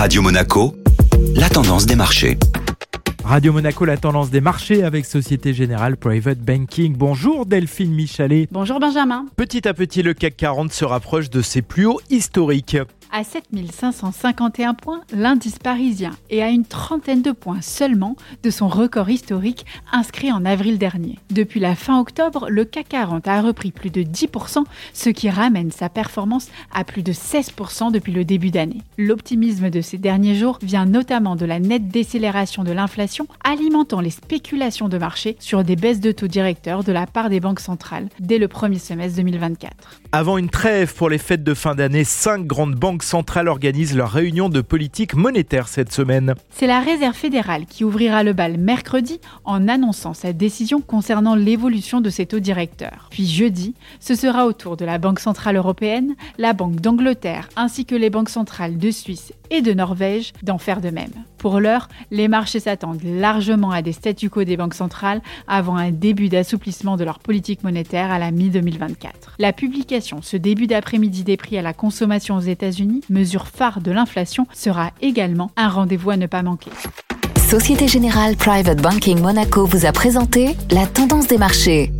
Radio Monaco, la tendance des marchés. Radio Monaco, la tendance des marchés avec Société Générale Private Banking. Bonjour Delphine Michalet. Bonjour Benjamin. Petit à petit, le CAC 40 se rapproche de ses plus hauts historiques à 7551 points l'indice parisien et à une trentaine de points seulement de son record historique inscrit en avril dernier. Depuis la fin octobre, le CAC 40 a repris plus de 10%, ce qui ramène sa performance à plus de 16% depuis le début d'année. L'optimisme de ces derniers jours vient notamment de la nette décélération de l'inflation, alimentant les spéculations de marché sur des baisses de taux directeurs de la part des banques centrales dès le premier semestre 2024. Avant une trêve pour les fêtes de fin d'année, cinq grandes banques centrale organise leur réunion de politique monétaire cette semaine. C'est la Réserve fédérale qui ouvrira le bal mercredi en annonçant sa décision concernant l'évolution de ses taux directeurs. Puis jeudi, ce sera au tour de la Banque centrale européenne, la Banque d'Angleterre ainsi que les banques centrales de Suisse et de Norvège d'en faire de même. Pour l'heure, les marchés s'attendent largement à des statu quo des banques centrales avant un début d'assouplissement de leur politique monétaire à la mi-2024. La publication ce début d'après-midi des prix à la consommation aux États-Unis mesure phare de l'inflation, sera également un rendez-vous à ne pas manquer. Société Générale Private Banking Monaco vous a présenté la tendance des marchés.